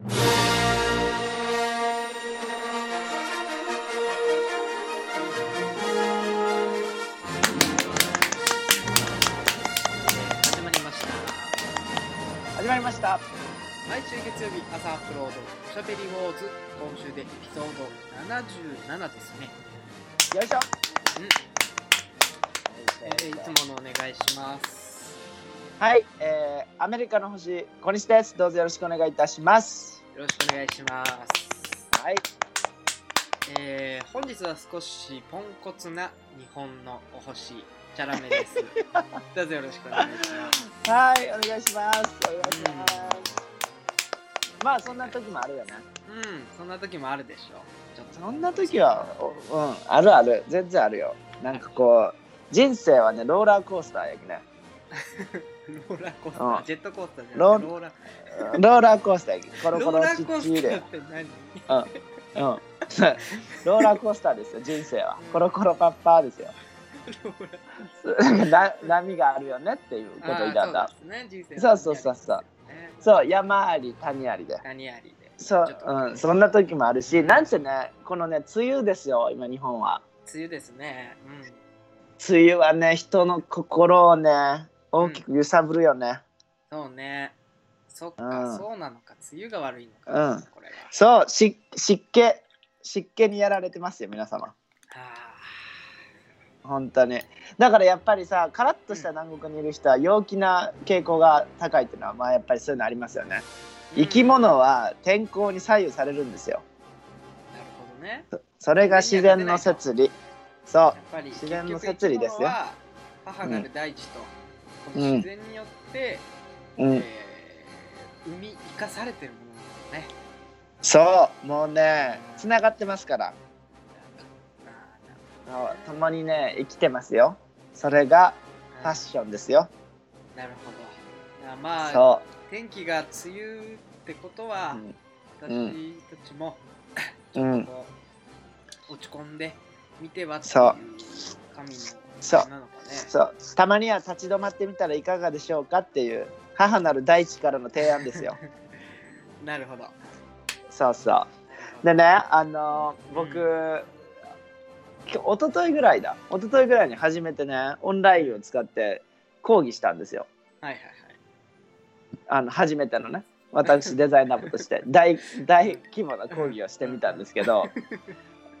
始まりました。始まりました。毎週月曜日朝アップロード。おしゃべりウォーズ。今週でエピソード77ですね。よいしょ。うん、えーいつものお願いしますはい、えー、アメリカの星小西です。どうぞよろしくお願いいたします。よろしくお願いします。はい。えー、本日は少しポンコツな日本のお星チャラメです。どうぞよろしくお願いします。はいお願いします。お願いします、まあそんな時もあるよね。うんそんな時もあるでしょちょっと。そんな時はおうんあるある。全然あるよ。なんかこう人生はねローラーコースターやきね ローラーコースタうんージェットコースターじゃロー。なくてローラローラーコースターコロコロチッチーでコースターって何？うん。ローラーコースターですよ人生は。コロコロパッパーですよ。波があるよねっていうことを言ったんだそうですね人生そうそうそうそう。ねそう山あり谷ありで。何ありで。そう、うん、そんな時もあるしなんせねこのね梅雨ですよ今日本は。梅雨ですね。うん。梅雨はね人の心をね大きく揺さぶるよね、そうね。そっか、うん。そうなのか。梅雨が悪いのか、うん。これは。そうし湿気湿気にやられてますよ皆様。あ本当に。だからやっぱりさカラッとした南国にいる人は陽気な傾向が高いっていうのはまあやっぱりそういうのありますよね。ー生き物は天候に左右されるんですよ。なるほどね。それが自然の摂理。そやっぱり自然の摂理ですよ。母なる大地と、この自然によって、ううん。えー生み生かされてるものなのね。そうもうねつながってますから。共にね生きてますよ。それがーファッションですよ。なるほど。あまあそ天気が梅雨ってことはう、、私たちも、ちうん。ょっと落ち込んで見てはっていう。神のそう。そう。たまには立ち止まってみたらいかがでしょうかっていう母なる大地からの提案ですよ。なるほど。そうそう。でねあのー僕、今日一昨日ぐらいだ。一昨日ぐらいに初めてねオンラインを使って講義したんですよ。はいはいはい。あの初めてのね私デザイナー部として。大大規模な講義をしてみたんですけど。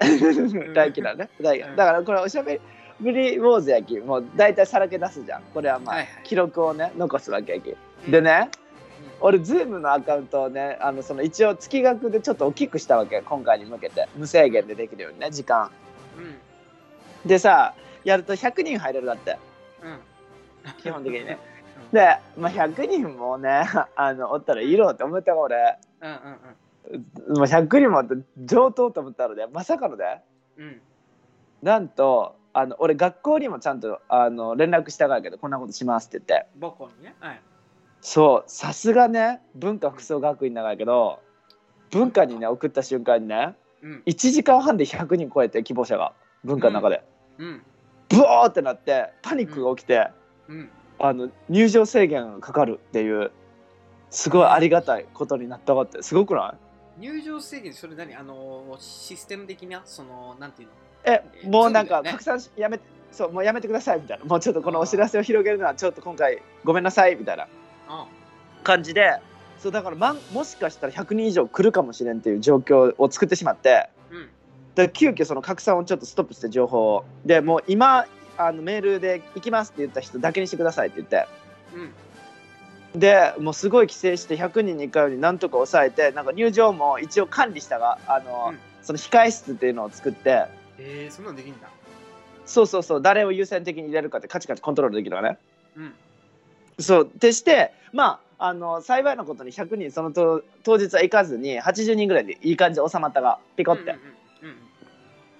大規模なね。大だからこれおしゃべりウォーズやきもう大体さらけ出すじゃん。これはまあ、はいはい。記録をね残すわけやき。うん。でねう俺ズームのアカウントをねあのその一応月額でちょっと大きくしたわけ今回に向けて。無制限でできるようにね時間。んうん。でさやると100人入れるだって。うん。基本的にね。うん。で、まあ、100人もね あのおったらいいろって思ったわ俺。うんうんもう100人もあって上等と思ったので。まさかので。うんうん。なんとあの俺学校にもちゃんとあの連絡したからけどこんなことしますって言って。母校にね？はい。そうさすがね文化服装学院だからけど文化にね送った瞬間にねうん。1時間半で100人超えて希望者が文化の中で、うん。ブワーってなってパニックが起きて、うん。あの入場制限がかかるっていうすごいありがたいことになったかってすごくない？入場制限それ何？あのシステム的な？そのなんていうの？え えもうなんか拡散しやめてそうもうやめてくださいみたいな。もうちょっとこのお知らせを広げるのはちょっと今回ごめんなさいみたいなあ感じでそうだから、まん、もしかしたら100人以上来るかもしれんっていう状況を作ってしまってうん。で急遽その拡散をちょっとストップして情報を。でもう今あのメールで行きますって言った人だけにしてくださいって言って。うん。でもうすごい規制して100人に1回ようになんとか抑えてなんか入場も一応管理したがあの、うん。その控え室っていうのを作ってえー、そんなんできんだ。そうそうそう誰を優先的に入れるかってカチカチコントロールできるわね。うん。そうでしてまああの幸いなことに100人そのと当日は行かずに80人ぐらいでいい感じで収まったがピコって、うんうんうん。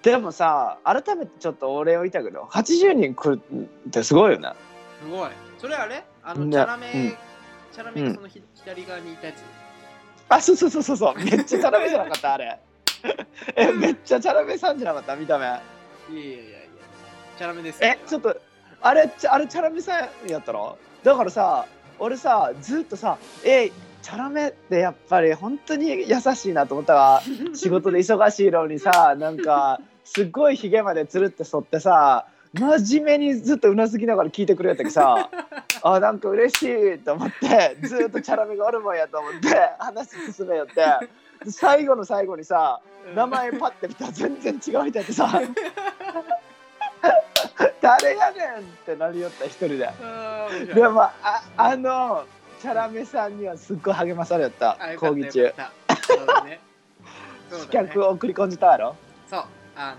でもさ改めてちょっとお礼を言いたいけど80人来るってすごいよね。すごい。それあれ？あのね。チャラメ、うん。チャラメがそのひ、左側にいたやつ。あそうそうそうそうそう。めっちゃチャラメじゃなかった？あれ えめっちゃチャラメさんじゃなかった？見た目。いやいやいやチャラメですえちょっとあれちあれチャラメさんやったろだからさ俺さずっとさ「えチャラメってやっぱり本当に優しいなと思ったわ 仕事で忙しいのにさなんかすっごいひげまでつるって剃ってさ真面目にずっとうなずきながら聞いてくれたけどさ。あなんか嬉しいと思ってずっとチャラメがおるもんやと思って話進めよって。で最後の最後にさ名前パッて見たら全然違う人やってさ 誰やねんってなりよった一人で。でもああのチャラメさんにはすっごい励まされよかった講義中。そうだね。そう資だね。格を送り込んでたやろ？そうあ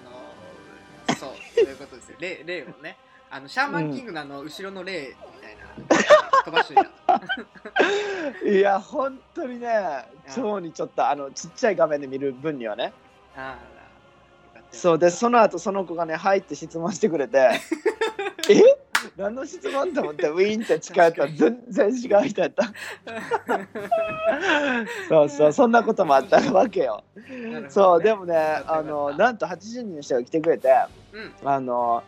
のそうそういうことですよ。例例をね。あのシャーマンキングのあの後ろの例みたいな、飛ばしといや本当にね超にちょっとあのちっちゃい画面で見る分にはね。あそうでその後その子がね入って質問してくれて。え？何の質問と思ってウィーンって近寄ったら全然違う人やった。そうそうそんなこともあったわけよ。そうでもねあのなんと80人の人が来てくれてうん。あの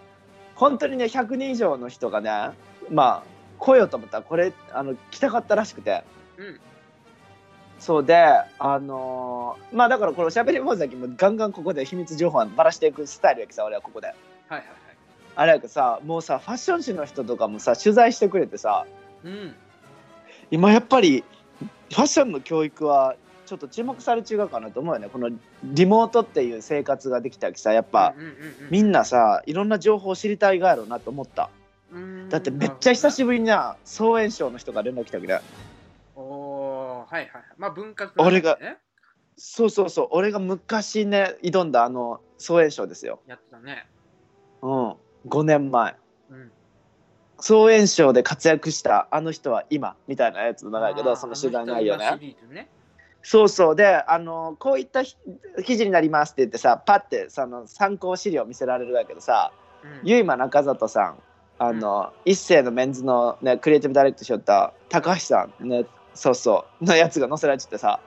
本当にね100人以上の人がねまあ来ようと思った。らこれあの来たかったらしくて。うん。そうであのーまあだからこの「しゃべり坊主もガンガンここで秘密情報はばらしていくスタイルやけどさ俺はここで。はいはいはい。あれやけどさもうさファッション誌の人とかもさ取材してくれてさ。うん。今やっぱりファッションの教育はちょっと注目され中うかなと思うよね。このリモートっていう生活ができたきさやっぱ、うんうんうんみんなさいろんな情報を知りたいがやろうなと思った。うんだってめっちゃ久しぶぶりにな総演賞の人が連絡来たけどりおおーはいはいはい。まあ文化俺がねそうそうそう俺が昔ね挑んだあの総演賞ですよ。やってたね。うん。5年前。うん。総演賞で活躍したあの人は今みたいなやつの長いけどその取材内容あの人今ね。そうそう。であのこういったひ記事になりますって言ってさパッてその参考資料見せられるわけどさうん。ゆいま中里さんあの、一世のメンズの、ね、クリエイティブダイレクトしよった高橋さんねそうそうのやつが載せられちゃってさ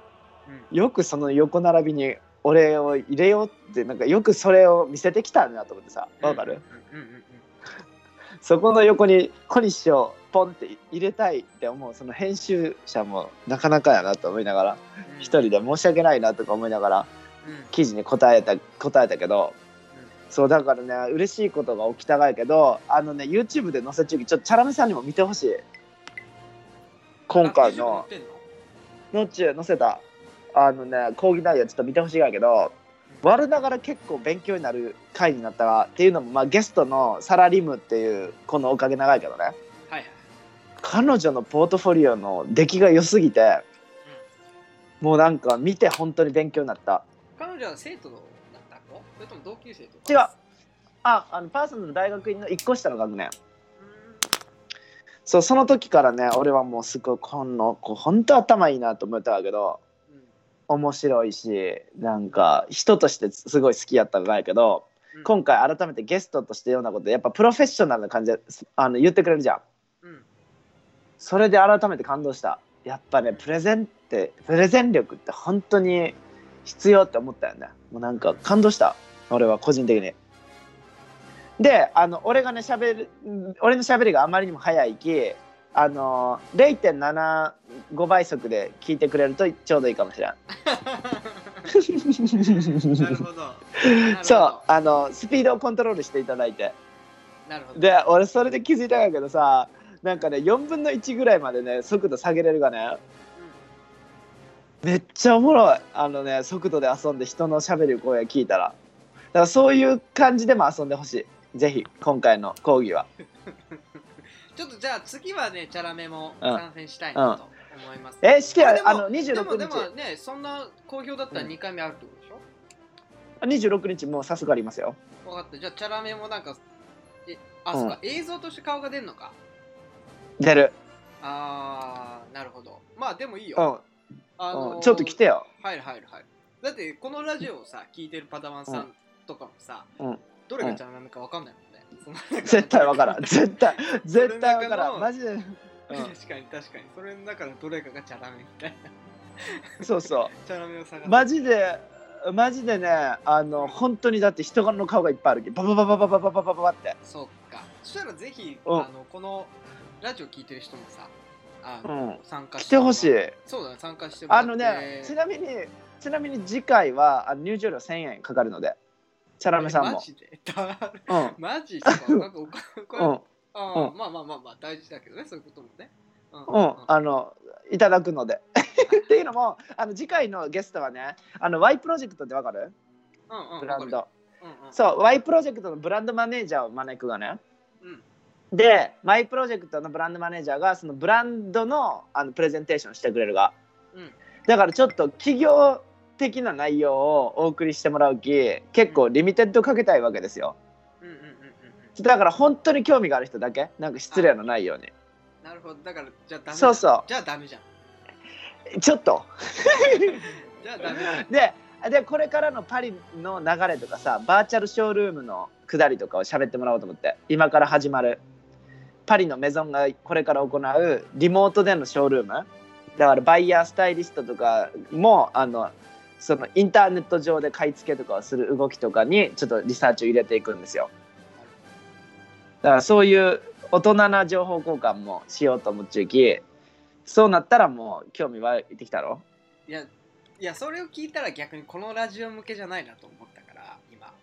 うん。よくその横並びに俺を入れようってなんかよくそれを見せてきたんだと思ってさわかる、うそこの横に小西をポンって入れたいって思うその編集者もなかなかやなと思いながらうん。一人で申し訳ないなとか思いながらうん。記事に答えた答えたけどそうだからね嬉しいことが起きたがやけどあのね YouTube で載せちゅうきちょっとチャラメさんにも見てほしい。今回の。ののっちゅう載せた。あのね講義内容ちょっと見てほしいがやけど我ながら結構勉強になる回になったわっていうのも、まあ、ゲストのサラリムっていうこのおかげ長いけどね。はいはい。彼女のポートフォリオの出来が良すぎて、もうなんか見て本当に勉強になった。彼女は生徒のそれとも同級生と違う。かああのパーソナル大学院の1個下の学年。うそうその時からね俺はもうすごいこの子本当頭いいなと思ったわけどんうん。面白いしなんか人としてすごい好きやったがやけどうん。今回改めてゲストとしてようなことでやっぱプロフェッショナルな感じであの言ってくれるじゃん。うん。それで改めて感動した。やっぱねプレゼンってプレゼン力って本当に必要って思ったよね。もうなんか感動した俺は個人的に。であの俺がね喋るうん俺の喋りがあまりにも速いきあの0.75倍速で聞いてくれるとちょうどいいかもしれん。なるほど。そうあのスピードをコントロールしていただいて。なるほど。で俺それで気づいたんやけどさなんかね4分の1ぐらいまでね速度下げれるがねめっちゃおもろい。あのね速度で遊んで人のしゃべる声聞いたららそういう感じでも遊んでほしい。ぜひ今回の講義は。ちょっとじゃあ次はねチャラメもうん。参戦したいなと思います、え式あでもはあのでも26でも日ねそんな好評だったら2回目あるってことでしょ、26日もうさすがありますよ。分かった。じゃあチャラメもなんかえあ、そうか映像として顔が出るのか？出る。あーなるほど。まあでもいいよ、うん、あのーうん、ちょっと来てよ。入る入る入るだってこのラジオをさ聞いてるパダワンさんとかもさ、うん。どれがチャラメか分かんないもんね、その中の絶対わからん。絶対絶対わからん。マジで、うん。確かに確かに。それの中のどれかがチャラメみたいな。そうそう。チャラメを探す。マジでマジでねあの本当にだって人の顔がいっぱいあるけバババババババババババってそうかそしたらぜひ、うんあのこのラジオ聞いてる人もさあの、うん参加来てほしいそうだね参加してもらってあのねちなみにちなみに次回は入場料1000円かかるのでチャラメさんも。マジで？だうん。マジか？なんうん。あーまあまあまあまあ大事だけどねそういうこともね。うん。うん、あのいただくので。っていうのもあの次回のゲストはねあの Y プロジェクトってわかる？うんうんブランド、うんうん。そう Y プロジェクトのブランドマネージャーを招くがね。うん。で Y プロジェクトのブランドマネージャーがそのブランドのあのプレゼンテーションしてくれるが。うん。だからちょっと企業的な内容をお送りしてもらうき結構リミテッドかけたいわけですよ。うんうんうんうんだから本当に興味がある人だけなんか失礼のないように。なるほど。だからじゃあダメだ。そうそう。じゃあダメじゃん。ちょっと。じゃあダメででこれからのパリの流れとかさバーチャルショールームの下りとかを喋ってもらおうと思って。今から始まる。パリのメゾンがこれから行うリモートでのショールーム。だからバイヤースタイリストとかもあのそのインターネット上で買い付けとかをする動きとかにちょっとリサーチを入れていくんですよ。だからそういう大人な情報交換もしようと思っちゅうきそうなったらもう興味湧いてきたろ？いやいやそれを聞いたら逆にこのラジオ向けじゃないなと思ったから今。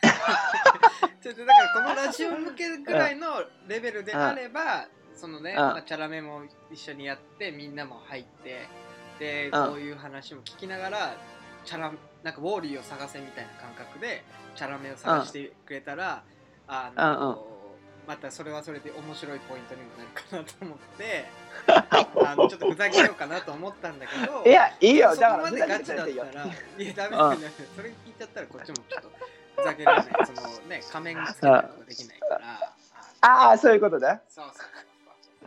ちょっとだからこのラジオ向けぐらいのレベルであればそのね、うん。まあチャラメも一緒にやってみんなも入ってでうんこういう話も聞きながらチャラなんかウォーリーを探せみたいな感覚でチャラメを探してくれたら、あの、またそれはそれで面白いポイントにもなるかなと思って あのちょっとふざけようかなと思ったんだけどいやいいよそだからこまでガチだったら、いや、ダメだよね。それ聞いちゃったら、こっちもちょっとふざけられない。そのね、仮面つけたりとかできないから。あああそういうことねそう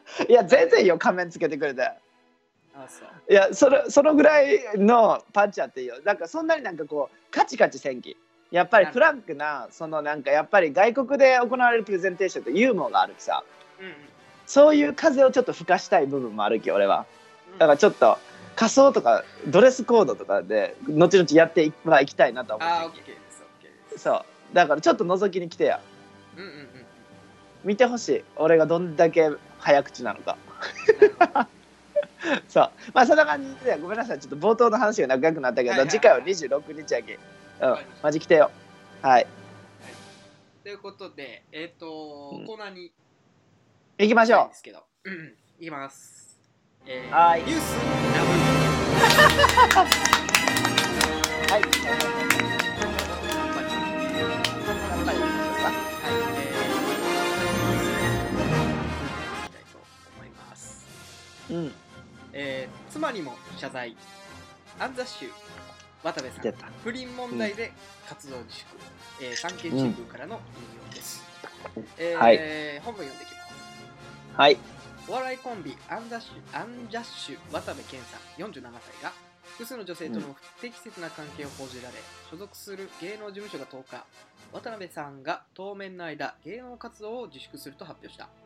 そういや全然いいよ仮面つけてくれて。いやそれそのぐらいのパンチあっていいよ。なんかそんなになんかこうカチカチ戦記やっぱりフランクなそのなんかやっぱり外国で行われるプレゼンテーションってユーモアがあるきさ。うんうん。そういう風をちょっと吹かしたい部分もあるき俺は。だからちょっと仮装とかドレスコードとかで後々やっていはいきたいなと思ってッケーです、オッケーです。そう。だからちょっと覗きに来てや。うんうんうん。見てほしい。俺がどんだけ早口なのか そう。まあそんな感じでごめんなさい。ちょっと冒頭の話が長くなったけど、はいはいはい。次回は26日やき、うん。マジ来てよ。はい。ということで、えっ、とうん、コーナーに行きましょ行きたいんですけど、うん。うん、いきます。えー、はい。ニュース。うはい。ラブはい、乾杯い。きましょうかえー、いきたいと思います。うんえー、妻にも謝罪。アンザッシュ渡部さん。不倫問題で活動自粛、えー、産経新聞からの引用です、えーはい。本文読んでいきます。はい。お笑いコンビアンザッシュアンジャッシュ渡部健さん。47歳が複数の女性との不適切な関係を報じられ、所属する芸能事務所が10日渡辺さんが当面の間芸能活動を自粛すると発表した。事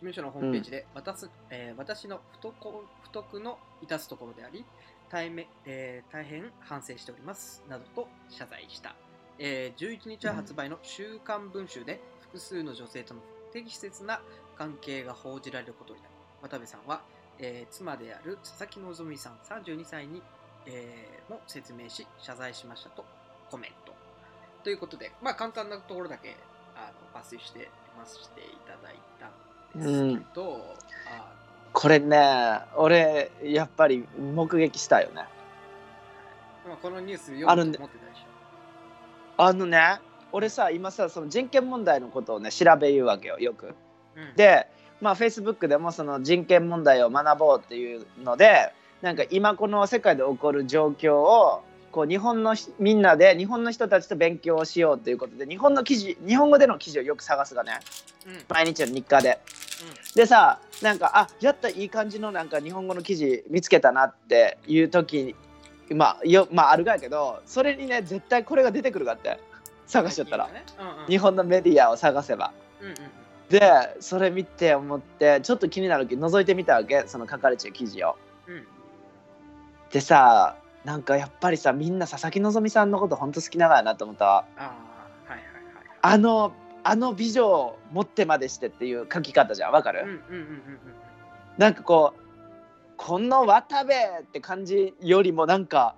務所のホームページで、私えー私の不徳不徳の致すところであり大めえー大変反省しておりますなどと謝罪した、えー11日は発売の「週刊文春」で複数の女性との不適切な関係が報じられることになり渡部さんは、えー妻である佐々木希さん32歳に、えーも説明し謝罪しましたとコメント。ということでまあ簡単なところだけあの抜粋して読ませていただいたんですけど、あこれね俺やっぱり目撃したよね。このニュース読むと思ってたでしょ。あのね俺さ今さその人権問題のことをね調べ言うわけよよく。うん。でまあフェイスブックでもその人権問題を学ぼうっていうのでなんか今この世界で起こる状況をこう日本のひみんなで日本の人たちと勉強をしようということで日本の記事日本語での記事をよく探すがね。うん。うん毎日の日課で。でさなんかあやったいい感じのなんか日本語の記事見つけたなっていう時まあよまああるがやけどそれにね絶対これが出てくるかって探しちゃったら、ね。うんうん、日本のメディアを探せば。うんうんうん。でそれ見て思ってちょっと気になるけど覗いてみたわけその書かれちゃう記事を。うん。でさなんかやっぱりさみんな佐々木希さんのことほんと好きながらなと思った。わああはいはいはいあのあの美女を持ってまでしてっていう書き方じゃんわかる、うんうんうんうんうん。なんかこうこの渡部って感じよりもなんか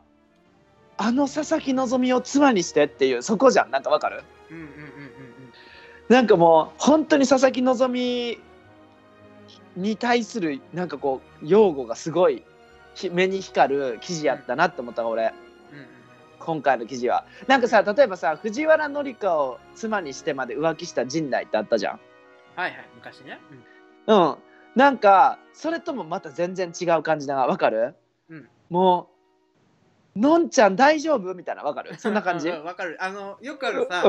あの佐々木希を妻にしてっていうそこじゃんなんかわかる？うんうんうんうんうん。なんかもう本当に佐々木希に対するなんかこう擁護がすごいひ目に光る記事やったなって思った俺。うん。うん。今回の記事は。なんかさ例えばさ藤原紀香を妻にしてまで浮気した陣内ってあったじゃん。はいはい昔ね。うん。なんかそれともまた全然違う感じだな。わかる、うん。もうのんちゃん大丈夫？みたいな。わかる？そんな感じ？うわかる。あのよくあるさ、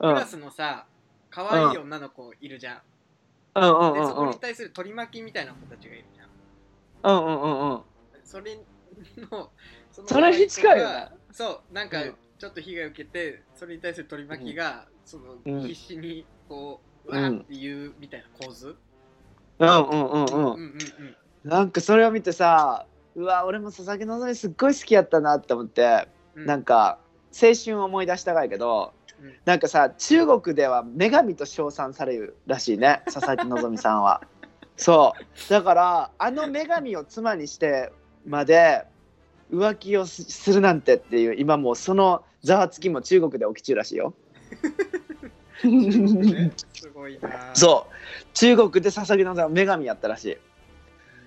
うん。うん。クラスのさ可愛い女の子いるじゃん、うんうんでそこうん。うんに対する取り巻きみたいな子たちがいるじゃん。うんうんうんうんそれのそのそれに近いよね。そうなんかうん。ちょっと被害を受けてそれに対する取り巻きが、そのうん。必死にこう、うんわーっていうみたいな構図、うん。うんうんうん。うんうんうん。なんかそれを見てさうわ俺も佐々木希すっごい好きやったなって思って、うん。なんか青春を思い出したがいけど、うん。なんかさ中国では女神と称賛されるらしいね 佐々木希さんは。そう。だからあの女神を妻にしてまで浮気をすするなんてっていう今もうそのざわつきも中国で起き中らしいよ。ねすごいなそう。中国で佐々木希は女神やったらしい。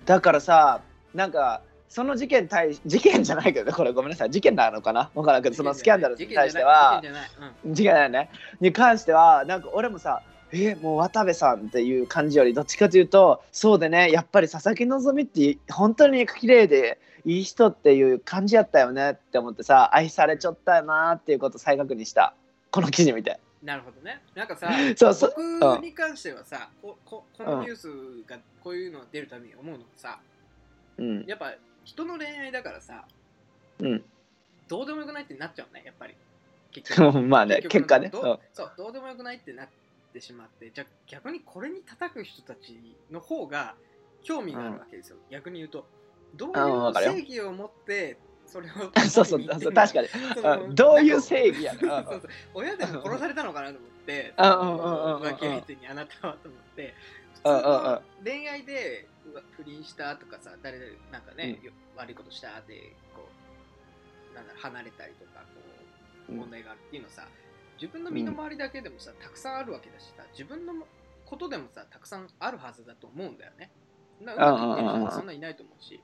だからさなんかその事件対事件じゃないけどねこれごめんなさい。事件なのかな？分からんけどそのスキャンダルに対しては。事件じゃない。事件じゃない。うん。事件だよね。に関してはなんか俺もさえもう渡部さんっていう感じよりどっちかというとそうでねやっぱり佐々木希って本当に綺麗でいい人っていう感じやったよねって思ってさ愛されちゃったよなっていうことを再確認した。この記事見て。なるほどね。なんかさ そうそう。僕に関してはさこここのニュースがこういうのが出るたびに思うのがさうん。やっぱ人の恋愛だからさうん。どうでもよくないってなっちゃうねやっぱり。結局。まあね局結果ね。そうどうでもよくないってなってしまってじゃあ逆にこれに叩く人たちの方が興味があるわけですよ、逆に言うとどういう正義を持ってそれをう んそうそうそう確かに。どういう正義やなそうそう。親でも殺されたのかなと思ってうんうんうんうん。うん浮気相手にあなたはと思って恋愛で不倫したとかさ誰々なんかね、よ悪いことしたってこうなんだろう離れたりとかこううん。問題があるっていうのさ自分の身の回りだけでもさたくさんあるわけだしさ自分のことでもさたくさんあるはずだと思うんだよね。なうまくいってる人はそんないないと思うし。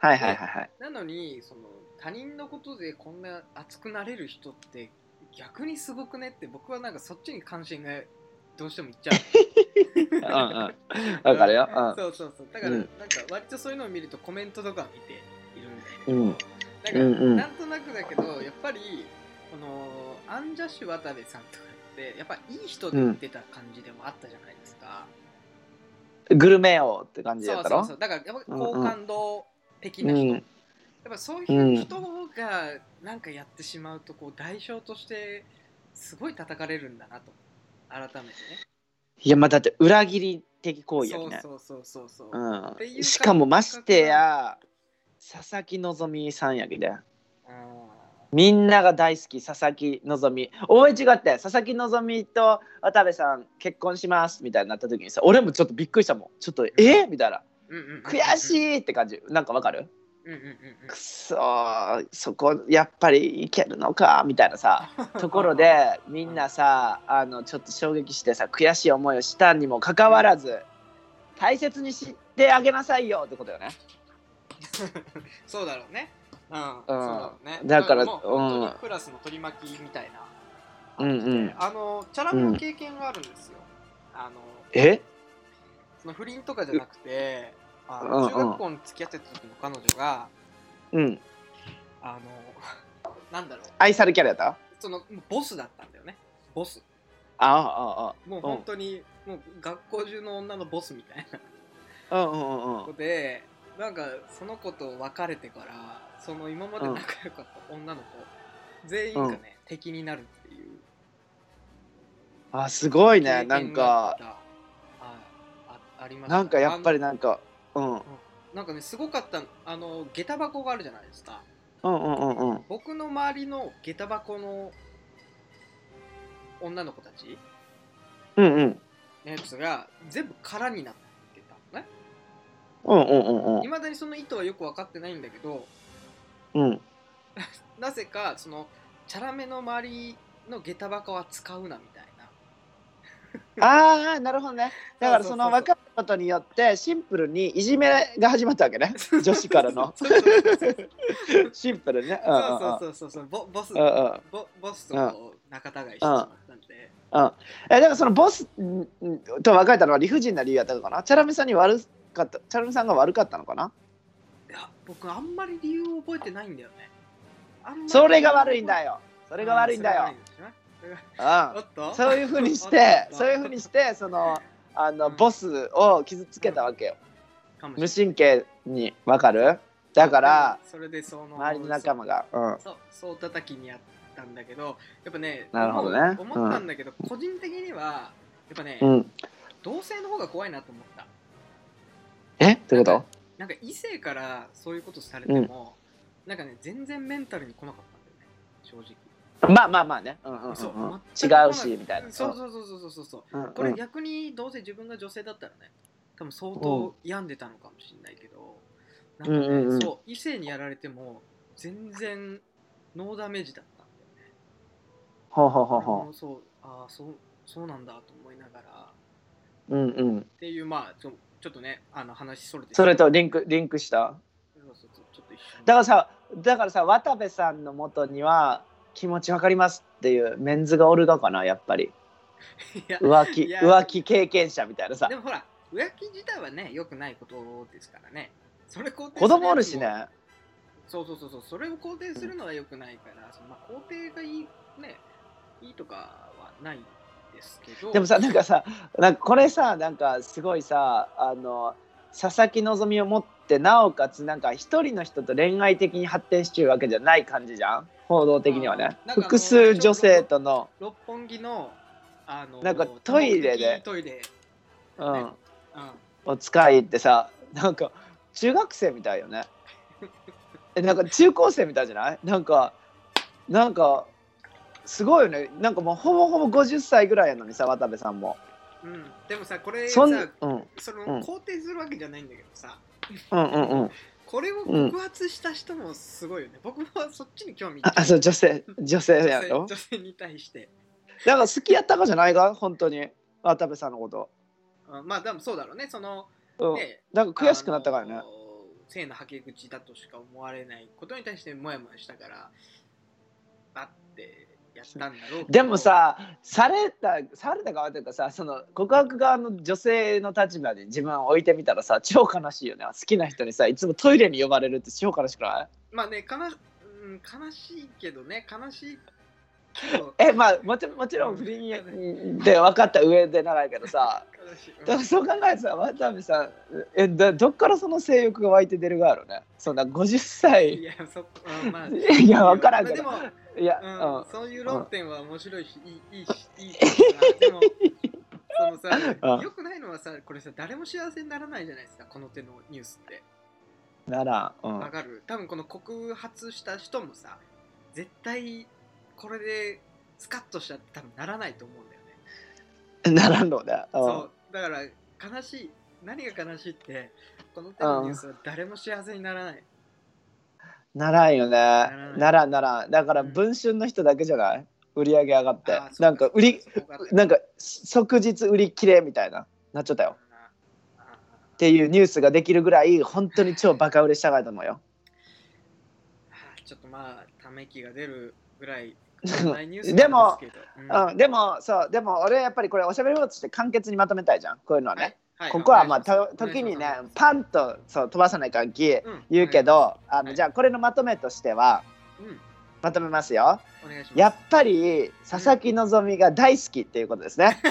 はいはいはいはい。なのにその他人のことでこんな熱くなれる人って逆にすごくねって僕はなんかそっちに関心がどうしてもいっちゃう。うんうん。わかるよ。うん。そうそうそう。だから、うん。なんか割とそういうのを見るとコメントとか見ているんだけど、うん。なんか、うんうん。なんとなくだけど、やっぱり、このアンジャッシュ渡部さんとかって、やっぱいい人で言ってた感じでもあったじゃないですか。グルメ王って感じやったろ？そうそうそう。だから、やっぱ好感度的な人。うんやっぱそういう人がなんかやってしまうとこう代償としてすごい叩かれるんだなと。改めてね。いやまあだって裏切り的行為やね。そうそうそうそう、う。うん。しかもましてや佐々木希さんやけであみんなが大好き佐々木希。大い違って佐々木希と渡部さん結婚しますみたいになった時にさ俺もちょっとびっくりしたもん。ちょっとえ？みたいな。ーうんうんうんうん。悔しいって感じ。なんかわかる？うんうんうんうん。くそー。そこやっぱりいけるのか？みたいなさ。ところでみんなさあのちょっと衝撃してさ悔しい思いをしたにもかかわらず大切にしてあげなさいよってことよね。そうだろうねうん、だから本当にうん。クラスの取り巻きみたいな。うんうん、あのチャラメの経験があるんですよ、あのえ？その不倫とかじゃなくてあの中学校に付き合ってた時の彼女がうん。あの なんだろう。愛されキャラやった？そのボスだったんだよね。ボス。ああああもう本当に、もう学校中の女のボスみたいな。あうんうんうん。子でなんかその子と別れてからその今まで仲良かった女の子、全員がね、敵になるっていう。あすごい経ねな験んか。がああありました。なんかやっぱりあなんかうん。なんかねすごかったあの下駄箱があるじゃないですか。うんうんうん僕の周りの下駄箱の女の子たちうんうん。のやつが全部空になってたのね。うんうんうんうん。いまだにその意図はよく分かってないんだけどうん。なぜかそのチャラめの周りの下駄箱は使うなみたいな。ああなるほどね。だからその分かることによってシンプルにいじめが始まったわけね。女子からの。シンプルにねそうそうそうそうそう。ボボスうんうん。ボボスと仲違いしてしまったんで、うん。えだからそのボスんんと別れたのは理不尽な理由やったのかな？チャラメさんに悪かったチャラメさんが悪かったのかな？いや僕あんまり理由を覚えてないんだよね。それが悪いんだよ。そそれが悪いんだよ。そういうふうにしおてっと？そういうふうにしてそのあのうんボスを傷つけたわけよ。無神経にわかる？だからそれでその周りの仲間が。うん。そうそう叩きにやったんだけどやっぱねなるほどね。思ったんだけど、個人的にはやっぱね、うん。同性の方が怖いなと思った。え？どういうこなんか異性からそういうことされても、なんかね全然メンタルに来なかったんだよね。正直。とまあまあまあね。うんうんうんうん。そう違うしみたいな。そうそうそうそうそうそうう。ん。うんこれ逆にどうせ自分が女性だったらね多分相当病んでたのかもしれないけど、なんかね、うん。うんうんそう異性にやられても全然ノーダメージだったんだよね。ほうほうほうほあ。のそうああそうそうなんだと思いながら。ううんうん。っていうまあちょちょっとねあの話それてそれとリンクリンクした？そうそうそうちょっと一緒に。だからさだからさ渡部さんのもとには気持ちわかりますっていうメンズがおるがかなやっぱり。浮気浮気経験者みたいなさ。でもほら浮気自体はね良くないことですからね。それ子供おるしね。そうそうそうそう。それを肯定するのは良くないから、そのまあ、肯定がいいねいいとかはないですけど。でもさなんかさなんかこれさなんかすごいさあの佐々木希を持ってなおかつなんか一人の人と恋愛的に発展しちゅうわけじゃない感じじゃん？報道的にはね。複数女性との、六本木のあのなんかトイレで。トイレ、うん、うん、を使いってさなんか中学生みたいよね。えなんか中高生みたいじゃない？なんかなんかすごいよね。なんかもうほぼほぼ50歳ぐらいやのにさ渡部さんも。うん、でもさこれさそん、うん、うんその、うん。肯定するわけじゃないんだけどさ。うんうんこれを告発した人もすごいよね、僕はそっちに興味ああそう女性女性やろ？女性に対して。だから好きやったかじゃないか？本当に。渡部さんのこと。あまあでもそうだろうね。そのうん。ね。だから悔しくなったからね。性のはけ口だとしか思われないことに対してモヤモヤしたから。バッてやったんだろうでもさされたされた側というかさその告白側の女性の立場に自分を置いてみたらさ超悲しいよね。好きな人にさいつもトイレに呼ばれるって超悲しくない？まあね悲,、うん、悲しいけどね。悲しいけど。えまあもちろんもちろん不倫で分かった上で長いけどさ。そう考えてさ渡部さんえだどっからその性欲が湧いて出るがあるね？そんな50い。歳やそ、うん、まあ。いや分からんけど。でも、いや、うんうん。そういう論点は面白いし、いいいいしいいしでもそのさ うん。よくないのはさこれさ誰も幸せにならないじゃないですかこの手のニュースって。なら、うん。わかる。多分この告発した人もさ絶対これでスカッとしたって多分ならないと思うんだよね、ならんのね、うん。そう。だから悲しい何が悲しいってこの手のニュースは誰も幸せにならない、ならんよね。らならんならん。だからうん。文春の人だけじゃない？売り上げ上がって。なんか売りなんか即日売り切れみたいななっちゃったよ。っていうニュースができるぐらい本当に超バカ売れしたがいと思うよ。ちょっとまあため息が出るぐらい でもうん。うん、でもそうでも俺やっぱりこれおしゃべりボートして簡潔にまとめたいじゃん。こういうのはね、はいここはまあと時にねパンとそう飛ばさないかんきうん言うけど、あのはい。じゃあこれのまとめとしてはうん。まとめますよ。お願いします。やっぱり佐々木希が大好きっていうことですね。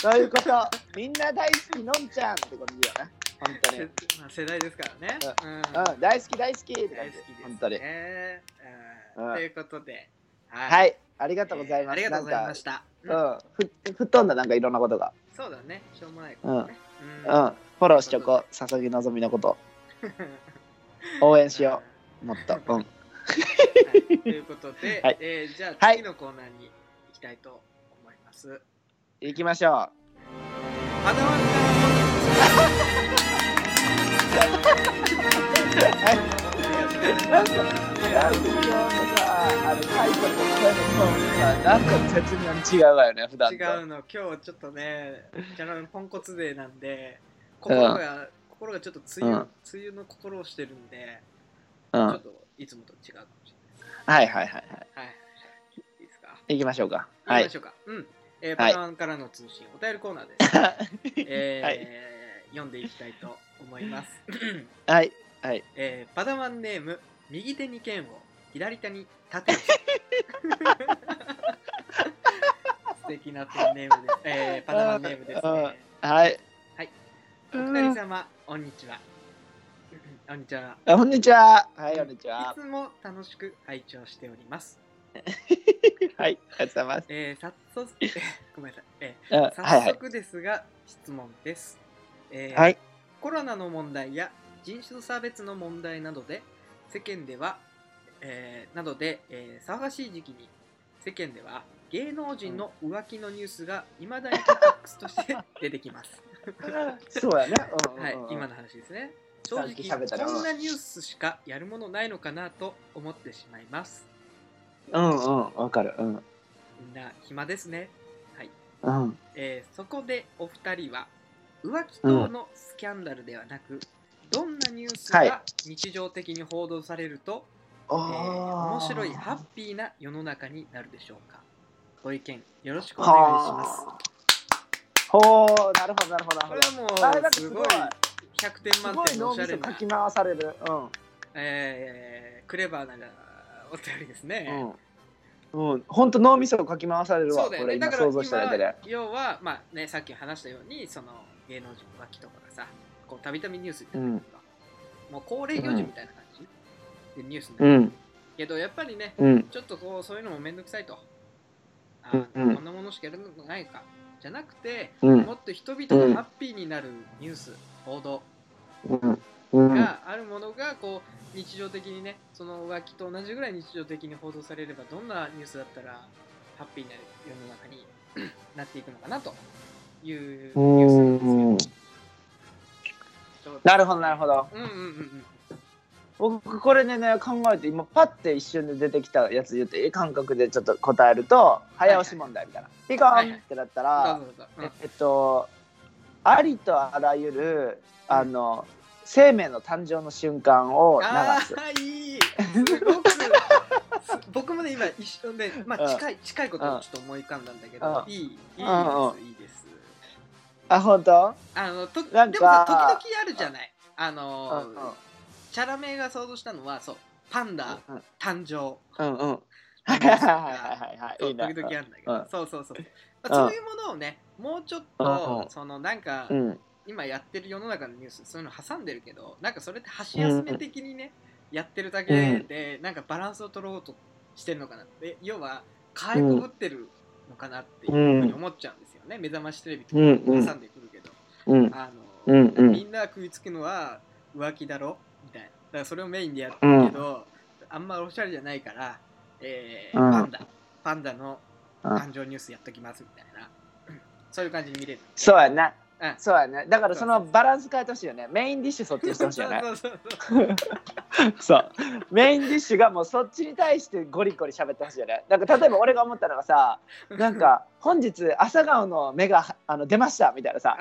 そういうこと。みんな大好きのんちゃんってことだよね。本当に、せまあ世代ですからね。うん。うん、大好き大好きって感じ。大好きです、ね。本当に。うん。うん。ということで、ははいありがとうございます、ありがとうございましした。たうん。ふ吹っ飛んだなんかいろんなことが。そうだね、しょうもないことね。うん。フォローしとこう。佐々木希のこと。応援しよう。もっと。うん。はい。ということで、はい。えーじゃあはい次のコーナーに行きたいと思います。行きましょう。花輪からのなんか、なんかあの、タイトルの声のトーンがさ、なんか絶妙に違うわよね、普段と。違うの今日ちょっとねじゃらポンコツデーなんで心が、心がちょっと梅雨、うん梅雨の心をしてるんで、うん。ちょっといつもと違うかもしれないはいはいはいはい。はいはいはいいいですか？行きましょうか。はい行きまし。ょうか、うんえー、はいパターンからの通信、お便りコーナーです、えーはい読んでいきたいと思います、はい。はい。えーパダマンネーム右手に剣を左手に盾を 素敵なペンネームです、えーパダマンネームですうんねはい。はい。おうん二人様、こんにちは。こんにちは。あこんにちは。はい、こんにちいは。つも楽しく拝聴しております。はい、ありがとうございます。えー、早速、え ーごめんなさい。えうんー。早速ですが、質問です。えーはい。コロナの問題や人種差別の問題などで、世間では、えーなどで、えー騒がしい時期に、世間では芸能人の浮気のニュースがいまだにトピックスとして出てきます。そうやね。うんはいうんうん、今の話ですね。正直こんなニュースしかやるものないのかなと思ってしまいます。うんうん、わかる。うん。みんな暇ですね。はい。うん。えーそこでお二人は浮気等のスキャンダルではなく、どんなニュースはいが日常的に報道されると、おえー面面白いハッピーな世の中になるでしょうか？ご意見よろしくお願いします。ほう、なるほど、なるほど。なこれはもうすごい100点す満点のおしゃれなき回される。うん。えークレバーなお便りですね。うん。うん、本当脳みそをかき回されるわ。そうだよね。これ今想像しただけで。今要は、まあね、さっき話したように、その芸能人の浮気とかがさ、こうたびたびニュースになってるとか、もう恒例行事みたいな感じ、でニュースになる、うん。けど、やっぱりね、うん。ちょっとこうそういうのもめんどくさいと。あうんうんこんなものしかやるのないか。じゃなくて、うんもっと人々がハッピーになるニュース、報道。があるものが、こう、日常的にね、その浮気と同じぐらい日常的に報道されれば、どんなニュースだったら、ハッピーな世の中に なっていくのかなというニュースなんですけど。なるほど、なるほど。うんうんうんうん。僕これでね考えて今パッて一瞬で出てきたやつ言っていい感覚でちょっと答えると早押し問題みたいな、ピコーンってなったら、ええっとありとあらゆるあの生命の誕生の瞬間を流あす。あいい。すごく。す僕もね今一瞬で、まあ、うん。近い近いことをちょっと思い浮かんだんだけど、うん。いいいいです、うんいいです。あ本当？あのとなんかでもさ時々あるじゃない。あのチャラメが想像したのはそうパンダうん誕生。うんうん。はいはいはいはい。時々あるんだけど、うん。そうそうそう、う。ん。まあ、そういうものをねもうちょっと、うんそのなんか、うん。今やってる世の中のニュースそういうの挟んでるけどなんかそれって箸休め的にね、やってるだけでなんかバランスを取ろうとしてるのかなって。要はかいくぐってるのかなっていうふうに思っちゃうんですよね、目覚ましテレビとか挟んでくるけど、うん。あの、うんうん。みんな食いつくのは浮気だろ？みたいな。だからそれをメインでやってるけど、あんまおしゃれじゃないから、えーうん。パンダ。パンダのうん。誕生ニュースやっときますみたいな、うん。そういう感じに見れる。そうやな。うんそうやね。だからそのバランス変えてほしいよね。メインディッシュそっちにしてほしいよね。そう。メインディッシュがもうそっちに対してゴリゴリ喋ってほしいよね。なんか例えば俺が思ったのがさ、なんか本日朝顔の芽があの出ましたみたいなさ、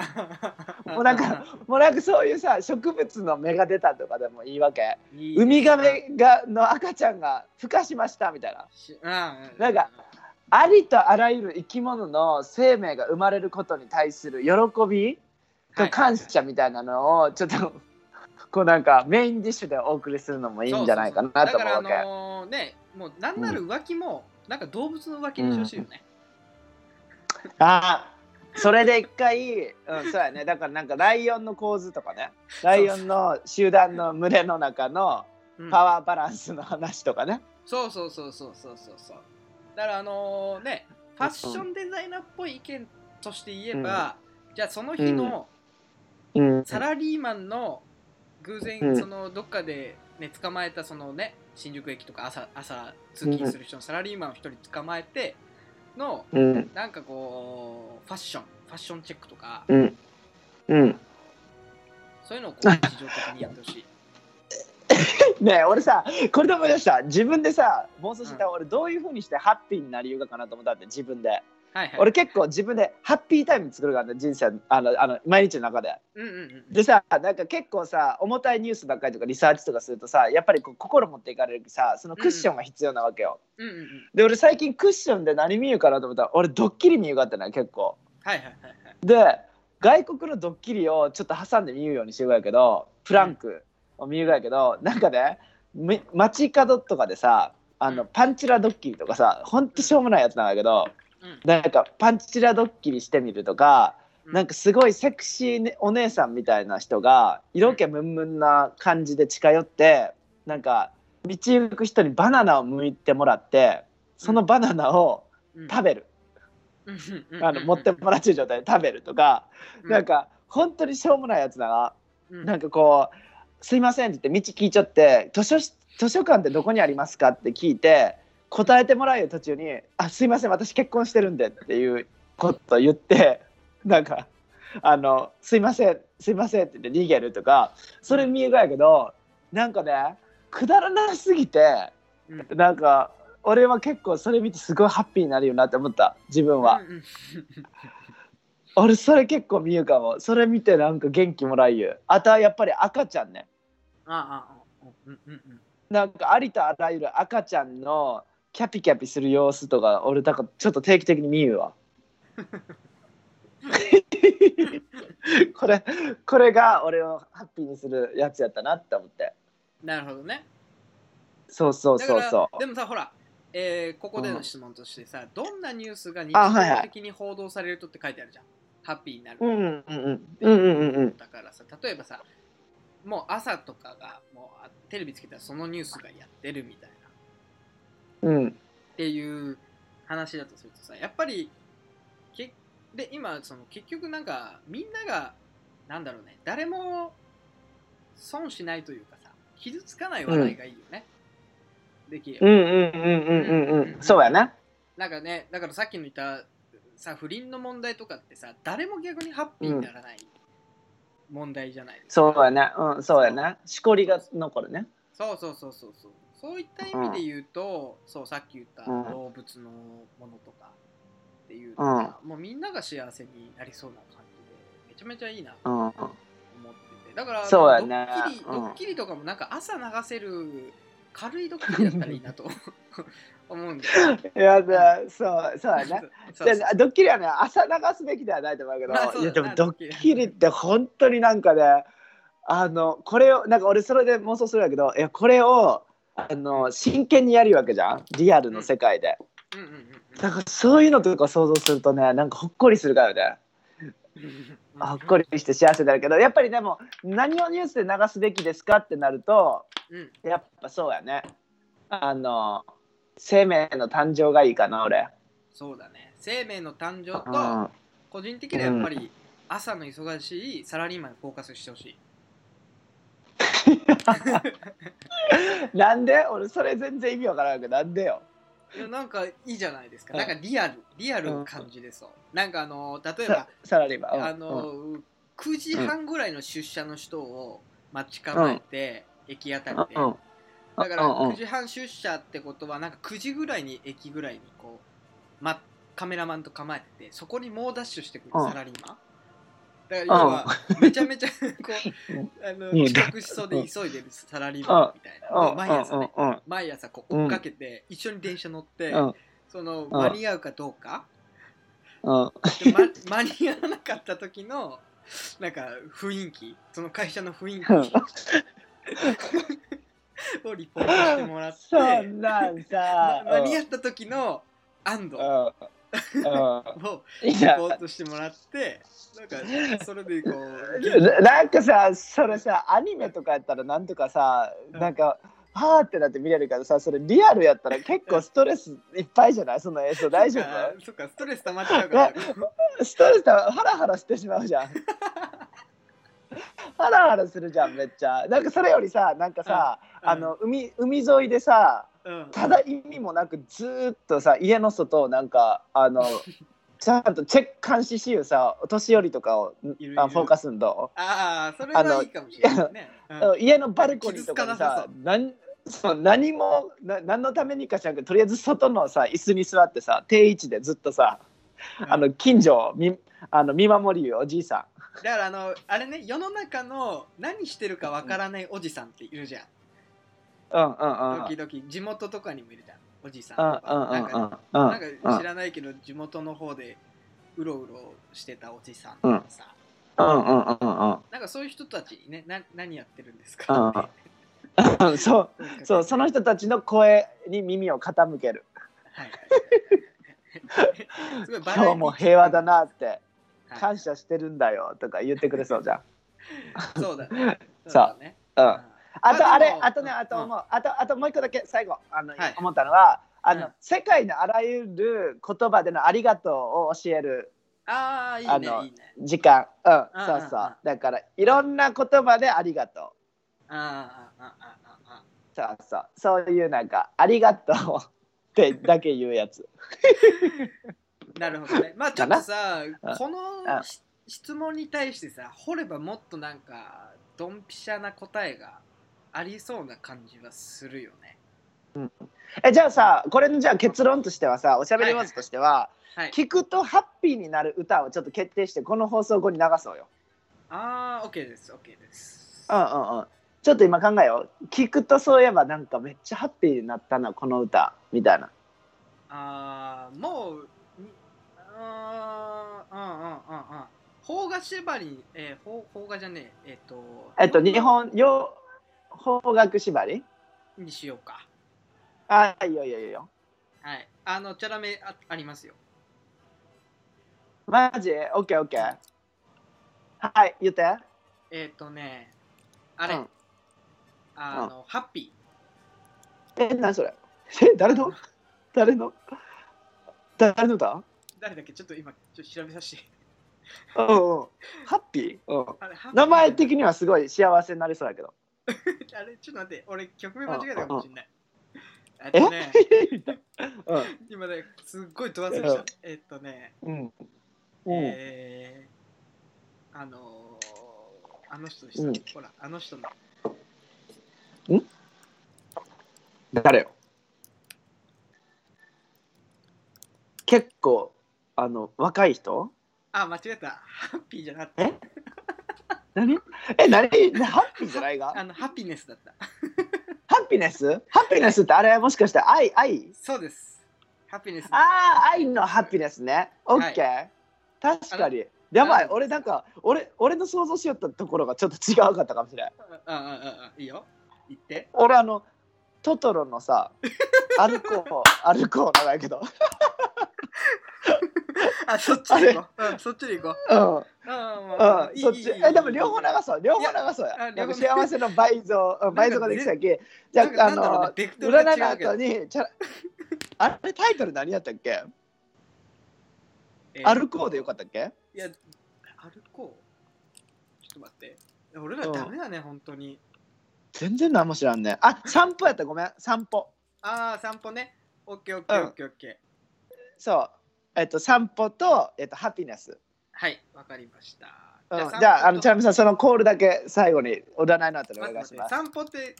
もうなんかもうなんかそういうさ植物の芽が出たとかでもいいわけ。ウミガメがの赤ちゃんが孵化しましたみたいな。しうんなんかありとあらゆる生き物の生命が生まれることに対する喜びと感謝みたいなのをちょっと こうなんかメインディッシュでお送りするのもいいんじゃないかなと思うわけ。だからあのねもうなんなら浮気も、なんか動物の浮気にしてほしいよね、あーそれで一回、うん、そうやね。だからなんかライオンの構図とかね。ライオンの集団の群れの中のうん。パワーバランスの話とかね。そうそうそうそうそうそうそうだからあのねファッションデザイナーっぽい意見として言えば、じゃあその日のうん。サラリーマンの偶然うん。そのどっかでね捕まえたそのね新宿駅とか朝朝通勤する人のサラリーマンを一人捕まえてのうん。なんかこうファッションファッションチェックとかそういうのをこう日常的にやってほしい。ねえ俺さこれで思い出した自分でさ妄想してた、俺どういうふうにしてハッピーになりようかなと思ったんで自分で、はいはい。俺結構自分でハッピータイム作るからね人生あのあの毎日の中でうんうんうん。でさなんか結構さ重たいニュースばっかりとかリサーチとかするとさやっぱりこう心持っていかれるさそのクッションが必要なわけよ、うんうんうん。で俺最近クッションで何見ようかなと思ったら俺ドッキリ見ようかったな結構はいはいはいはい。で外国のドッキリをちょっと挟んで見るようにしてるやけどプランクを見るやけど、なんかねみ街角とかでさあの、うん。パンチラドッキリとかさほんとしょうもないやつなんだけどうん。なんかパンチラドッキリしてみるとか、うん。なんかすごいセクシー、ね、お姉さんみたいな人が色気ムンムンな感じで近寄ってなんか道行く人にバナナを剥いてもらってそのバナナをうん。食べる、うんうんうんあの持ってもらってる状態で食べるとか、うん。なんか本当にしょうもないやつだが、うん。なんかこう「すいません」って言って道聞いちゃって図書図書館ってどこにありますか?」って聞いて答えてもらえる途中に「あすいません私結婚してるんで」っていうことを言って なんか「あのすいませんすいません」って言って逃げるとかそれ見えがやけどなんかねくだらなすぎてうんなんか俺は結構それ見てすごいハッピーになるよなって思った自分は。うんうん俺それ結構見るかも。それ見てなんか元気もらいゆあとはやっぱり赤ちゃんね。あああうんうんうん。なんかありとあらゆる赤ちゃんのキャピキャピする様子とか俺だからちょっと定期的に見るわ。これこれが俺をハッピーにするやつやったなって思って。なるほどね。そうそうそうそう。でもさほら、えーここでの質問としてさ、どんなニュースが日あはいはい常的に報道されるとって書いてあるじゃん。ハッピーになる。うんうんうんうん。うんうんうんだからさ例えばさもう朝とかがもうあテレビつけたらそのニュースがやってるみたいな。うん。っていう話だとするとさやっぱりけで今その結局なんかみんながなんだろうね誰も損しないというかさ傷つかない話題がいいよね、できれば、うんうんうんうんうん。うん。そうやな。なんかねだからさっきの言ったさ不倫の問題とかってさ誰も逆にハッピーにならない問題じゃないですか、そうやな。うんそうやな。しこりが残るね。そうそうそうそうそう。そういった意味で言うと、そうさっき言ったうん。動物のものとかっていうのが、もうみんなが幸せになりそうな感じでめちゃめちゃいいなとうん。思ってて。だからそうやねドッキリ、うん。ドッキリとかもなんか朝流せる軽いドッキリだったらいいなと思うんだいやだそうそうやな そうそう。でドッキリはね朝流すべきではないと思うけど、まあいやでもドドッキリって本当になんかねあのこれをなんか俺それで妄想するんだけどいやこれをあの真剣にやるわけじゃん？リアルの世界で、うん。うんうんうんだからそういうのとか想像するとねなんかほっこりするからね。ほっこりして幸せになるけどやっぱりでも何をニュースで流すべきですかってなるとうん。やっぱそうやね。あの生命の誕生がいいかな俺。そうだね生命の誕生うんと個人的にはやっぱり朝の忙しいサラリーマンにフォーカスしてほしい なんで？俺それ全然意味わからんけどなんでよ。いやなんかいいじゃないですか。うんなんかリアル、リアルな感じでそう。なんかあの、例えばさ、サラリーマン。うんあの、9時半ぐらいの出社の人を待ち構えて、駅あたりで。だからうんうん9時半出社ってことは、なんか9時ぐらいに駅ぐらいにこう、ま、カメラマンと構えてて、そこに猛ダッシュしてくるうんサラリーマン。だから要は、めちゃめちゃこう、あのうん遅刻しそうで急いでるサラリーマンみたいな。うん毎朝ね。毎朝こう追っかけて、一緒に電車乗って、うん。その間に合うかどうか、ま間に合わなかった時のなんか雰囲気。その会社の雰囲気 をリポートしてもらって。そんなんさま間に合った時の安堵 をリや。ポートしてもらってなんかそれでこうななんかさそれさアニメとかやったらなんとかさなんかはーってなって見れるからさそれリアルやったら結構ストレスいっぱいじゃない？その映像大丈あそっかストレス溜まっちゃうから。夫ストレスだハラハラしてしまうじゃん ハラハラするじゃんめっちゃ。なんかそれよりさなんかさ、うん。あの海海沿いでさうん。ただ意味もなくずーっとさ家の外をなんかあの ちゃんとチェック監視しゆうさお年寄りとかをあフォーカスんどああそれはいいかもしれないね、家のバルコニーとかにささなんそう何もな何のためにか知らんけどとりあえず外のさ椅子に座ってさ定位置でずっとさ、うん。あの近所を見あの見守りゆうおじいさんだからあのあれね世の中の何してるかわからないおじさんっているじゃん、うんうんうん。時々地元とかにもいるじゃん。おじさんうんとか、なんかなんか知らないけど地元の方でうろうろしてたおじさんとかさ、うん。うんうんうんなんかそういう人たちにねな何やってるんですか？って。うんそうそうその人たちの声に耳を傾ける。はいすごいバラエティ今日も平和だなって。はい感謝してるんだよとか言ってくれそうじゃん。そうだね。そうだね。うん。うん。あとまあれあとねうん。あと思う。あとあともう一個だけ最後あの、はい。思ったのはあの、うん。世界のあらゆる言葉でのありがとうを教えるああいいね。時間。うんうんそうそう。だからいろんな言葉でありがとう。あーあーあーあー。あそうそう。そういうなんかありがとうってだけ言うやつ。ー なるほどね。まあちょっとさうん。この質問に対してさ掘ればもっとなんかドンピシャな答えがありそうな感じはするよね。えじゃあさこれのじゃあ結論としてはさおしゃべりワーズとしては、はい聞くとハッピーになる歌をちょっと決定してこの放送後に流そうよ。ああ OK です OK です。うんうんうん。ちょっと今考えよう。聞くとそういえばなんかめっちゃハッピーになったなこの歌。みたいな。ああもうにあーうんうんうんうん邦画縛りえー、邦邦画じゃねええっ、とえっと日本洋邦楽縛り？にしようか。あいいよいいよいいよ。はい。あのチャラメあありますよ。マジ？オッケーオッケー。はい言って。えっ、とねあれ、うん。あの、ハッピえ何それ？え誰の？誰の？誰の歌？ー誰だっけ？ちょっと今ちょっと調べさせて。うんうん。ハッピー、うん、あれハッピー。名前的にはすごい幸せになりそうやけど。あれちょっと待って俺曲名間違えたかもしれない。え？っえとね うん。今ねすっごい飛ばせましたえっとねうん。うん。えー、あのー、あの人でした、うん。ほらあの人の。誰よ？結構あの若い人？あ間違えた。ハッピーじゃなくて。え？何？え何？ハッピーじゃないが？あのハピネスだった。ハピネス？ハピネスってあれもしかして愛愛？そうです。ハピネスああ愛のハピネスね。オッケー確かに。やばい。俺なんか俺俺の想像しよったところがちょっと違うかったかもしれん。うんうんうんうん。いいよ。言って。俺あのトトロのさ歩こう歩こう長いけどあそっちで行こう、うん、そっちで行こう。うん。うんそっち。えでも両方流そう。両方流そういやや幸せの倍増うん倍増ができたっけじゃああの占いの後にちゃあれタイトル何やったっけ？えー。歩こうでよかったっけ？いや歩こうちょっと待って。俺らダメだね、本当に。全然何も知らんね。あ散歩やった。ごめん。散歩。ああ散歩ね。オッケーオッケーオッケーオッケー。そうえっと散歩とえっとハピネス。はいわかりました。うん。じゃああのチャゃラミさんそのコールだけ最後にお占いの後でお待願いします散歩って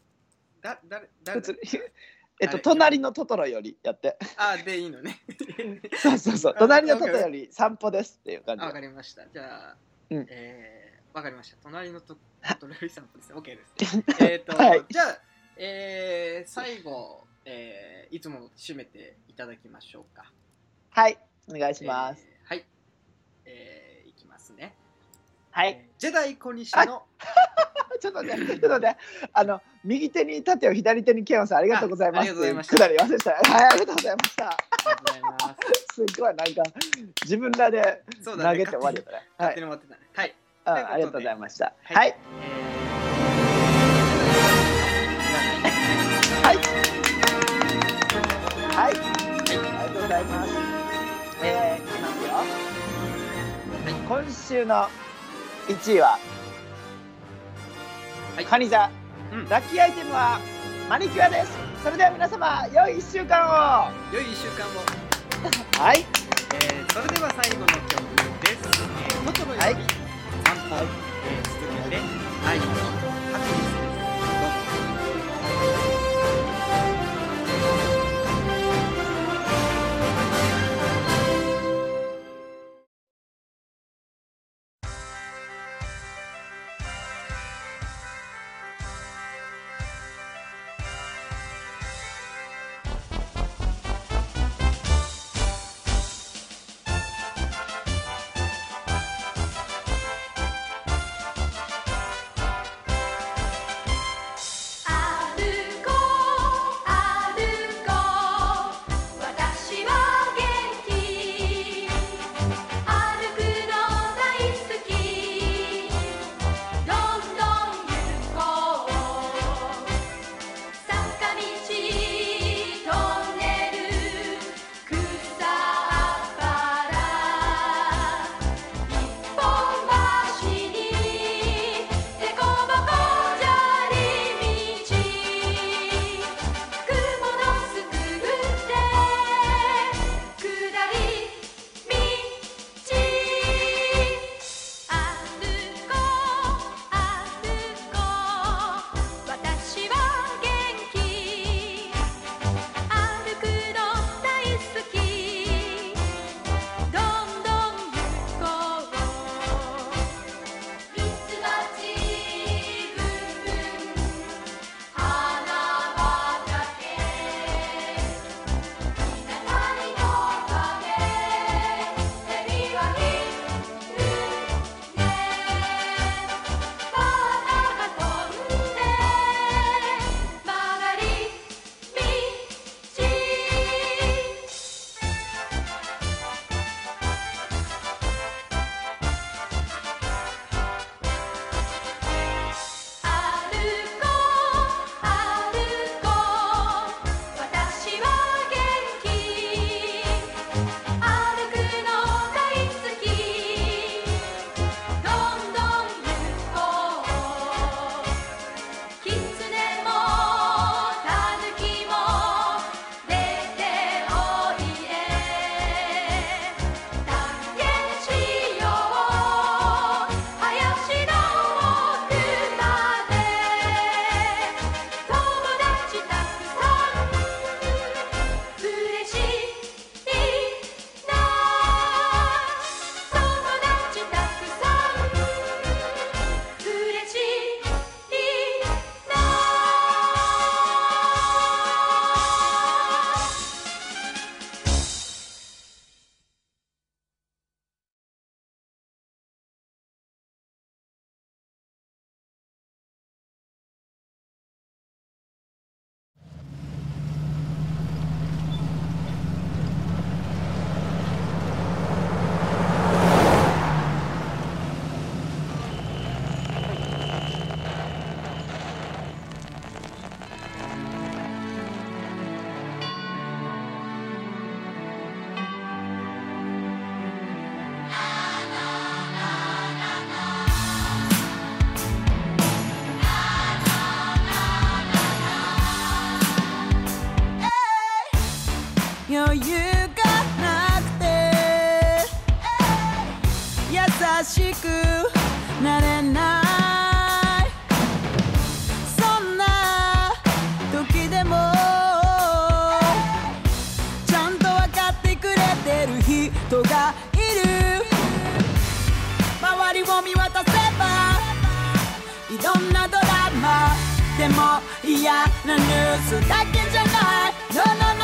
だ誰誰？普通に えっと誰？隣のトトロよりやって。あーでいいのね。そうそうそう。あ隣のトトロより散歩ですっていう感じ。あわかりました。じゃあ、うん。えー、わかりました。隣のとトレリ散歩です。ね OK です。えっと、はい。じゃあ、えー、最後、えー、いつもの締めていただきましょうか。はいお願いします、えーはい。えー、いきますね。はい。えージェダイ小西の ちょっとね、ちょっと待って、あの右手に盾を左手にケンオさんありがとうございます。あありがとうございました。はい、ありがとうございました。ありがとうございます。すっごいなんか自分らで投げて終わりだね。はい。はい。ありがとうございました。はい。はい、はい、はい、ありがとうございます。今週の1位は、はい、カニ座、うん、ラッキーアイテムはマニキュアです。それでは皆様良い1週間を。良い1週間を。はい、えー、それでは最後の曲です、えー、元のように、はい、散歩、はい、えー、続けて愛い。見渡せばいろんなドラマでも嫌なニュースだけじゃない。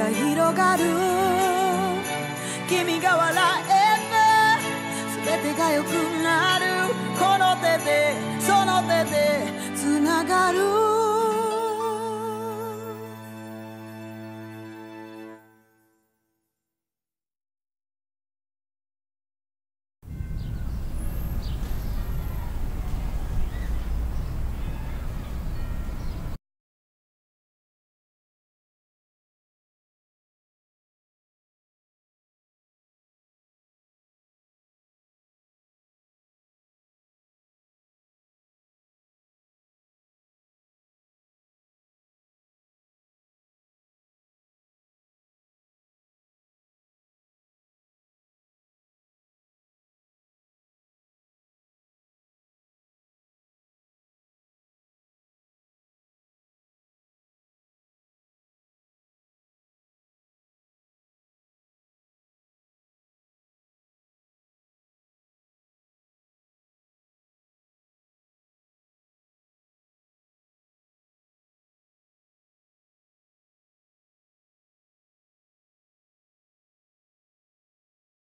が広がる。君が笑えば全てが良くなる。この手でその手でつながる。